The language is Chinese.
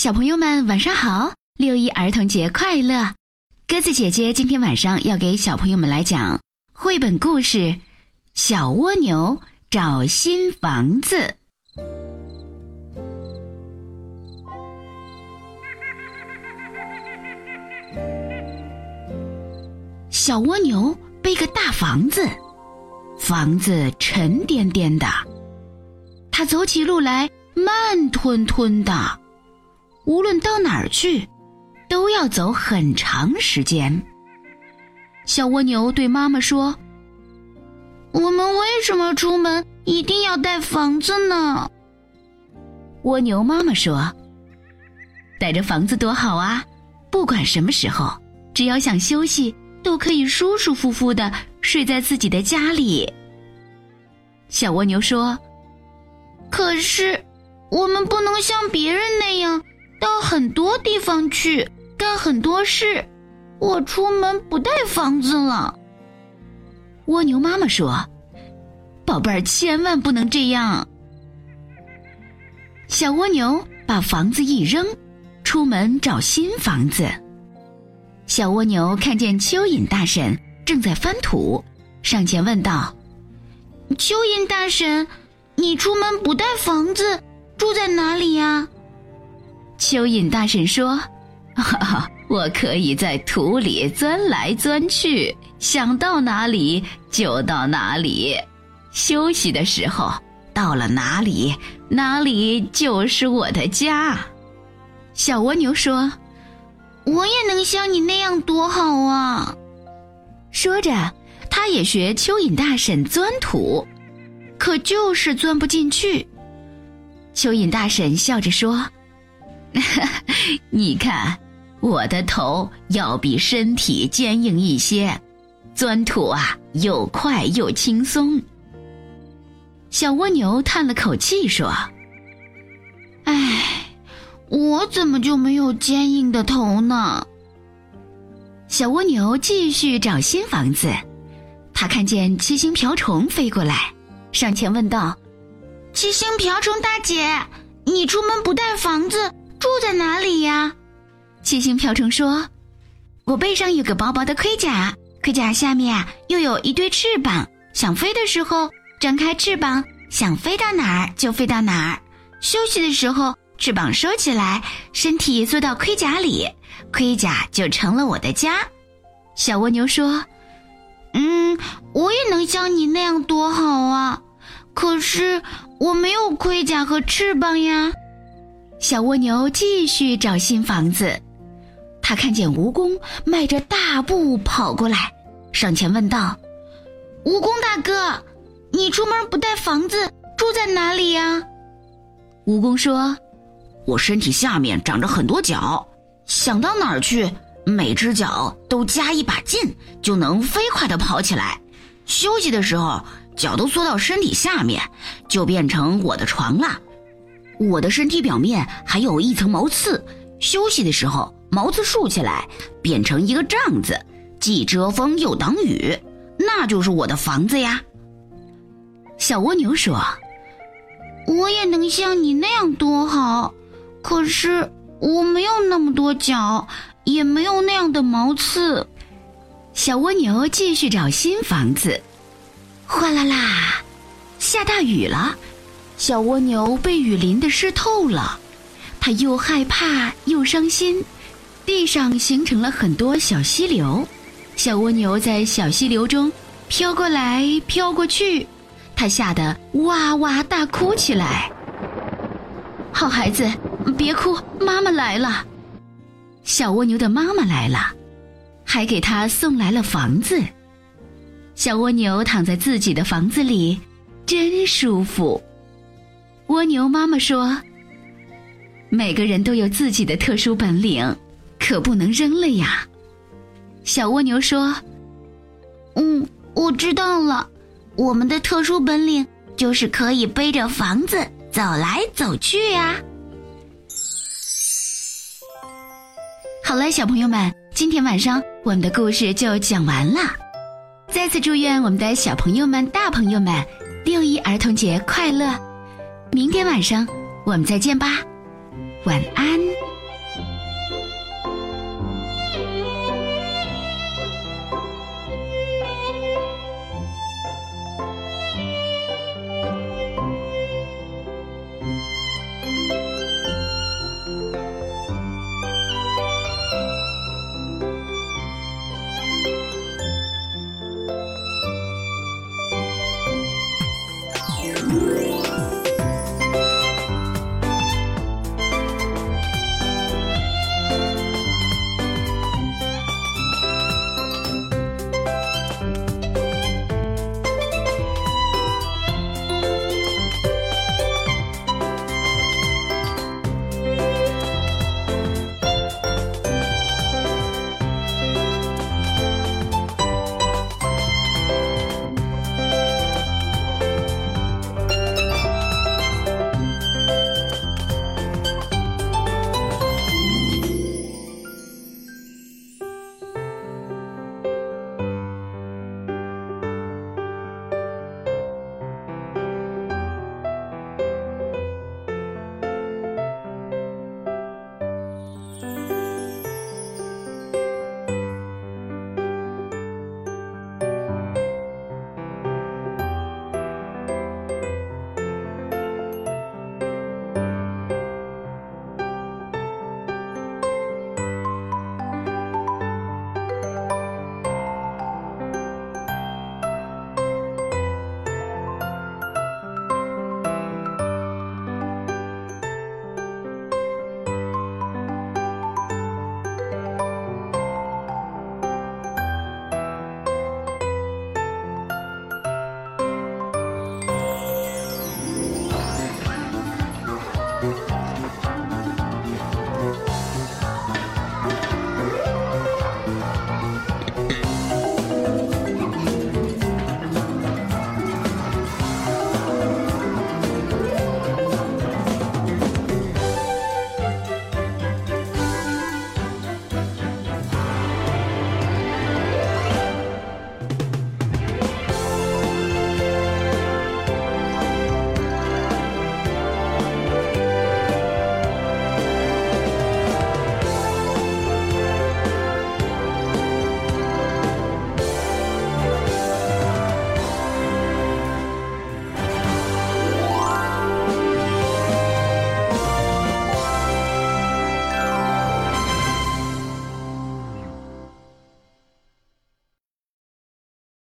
小朋友们晚上好，六一儿童节快乐！鸽子姐姐今天晚上要给小朋友们来讲绘本故事《小蜗牛找新房子》。小蜗牛背个大房子，房子沉甸甸的，它走起路来慢吞吞的。无论到哪儿去，都要走很长时间。小蜗牛对妈妈说：“我们为什么出门一定要带房子呢？”蜗牛妈妈说：“带着房子多好啊！不管什么时候，只要想休息，都可以舒舒服服的睡在自己的家里。”小蜗牛说：“可是，我们不能像别人那。”到很多地方去干很多事，我出门不带房子了。蜗牛妈妈说：“宝贝儿，千万不能这样。”小蜗牛把房子一扔，出门找新房子。小蜗牛看见蚯蚓大婶正在翻土，上前问道：“蚯蚓大婶，你出门不带房子，住在哪里呀？”蚯蚓大婶说：“哈哈，我可以在土里钻来钻去，想到哪里就到哪里。休息的时候到了哪里，哪里就是我的家。”小蜗牛说：“我也能像你那样多好啊！”说着，它也学蚯蚓大婶钻土，可就是钻不进去。蚯蚓大婶笑着说。你看，我的头要比身体坚硬一些，钻土啊又快又轻松。小蜗牛叹了口气说：“唉，我怎么就没有坚硬的头呢？”小蜗牛继续找新房子，它看见七星瓢虫飞过来，上前问道：“七星瓢虫大姐，你出门不带房子？”住在哪里呀？七星瓢虫说：“我背上有个薄薄的盔甲，盔甲下面啊又有一对翅膀，想飞的时候张开翅膀，想飞到哪儿就飞到哪儿；休息的时候翅膀收起来，身体缩到盔甲里，盔甲就成了我的家。”小蜗牛说：“嗯，我也能像你那样多好啊！可是我没有盔甲和翅膀呀。”小蜗牛继续找新房子，他看见蜈蚣迈着大步跑过来，上前问道：“蜈蚣大哥，你出门不带房子，住在哪里呀？”蜈蚣说：“我身体下面长着很多脚，想到哪儿去，每只脚都加一把劲，就能飞快地跑起来。休息的时候，脚都缩到身体下面，就变成我的床了。”我的身体表面还有一层毛刺，休息的时候毛刺竖起来，变成一个帐子，既遮风又挡雨，那就是我的房子呀。小蜗牛说：“我也能像你那样多好，可是我没有那么多脚，也没有那样的毛刺。”小蜗牛继续找新房子，哗啦啦，下大雨了。小蜗牛被雨淋得湿透了，它又害怕又伤心，地上形成了很多小溪流，小蜗牛在小溪流中飘过来飘过去，它吓得哇哇大哭起来。好孩子，别哭，妈妈来了。小蜗牛的妈妈来了，还给它送来了房子。小蜗牛躺在自己的房子里，真舒服。蜗牛妈妈说：“每个人都有自己的特殊本领，可不能扔了呀。”小蜗牛说：“嗯，我知道了。我们的特殊本领就是可以背着房子走来走去呀。”好了，小朋友们，今天晚上我们的故事就讲完了。再次祝愿我们的小朋友们、大朋友们六一儿童节快乐！明天晚上我们再见吧，晚安。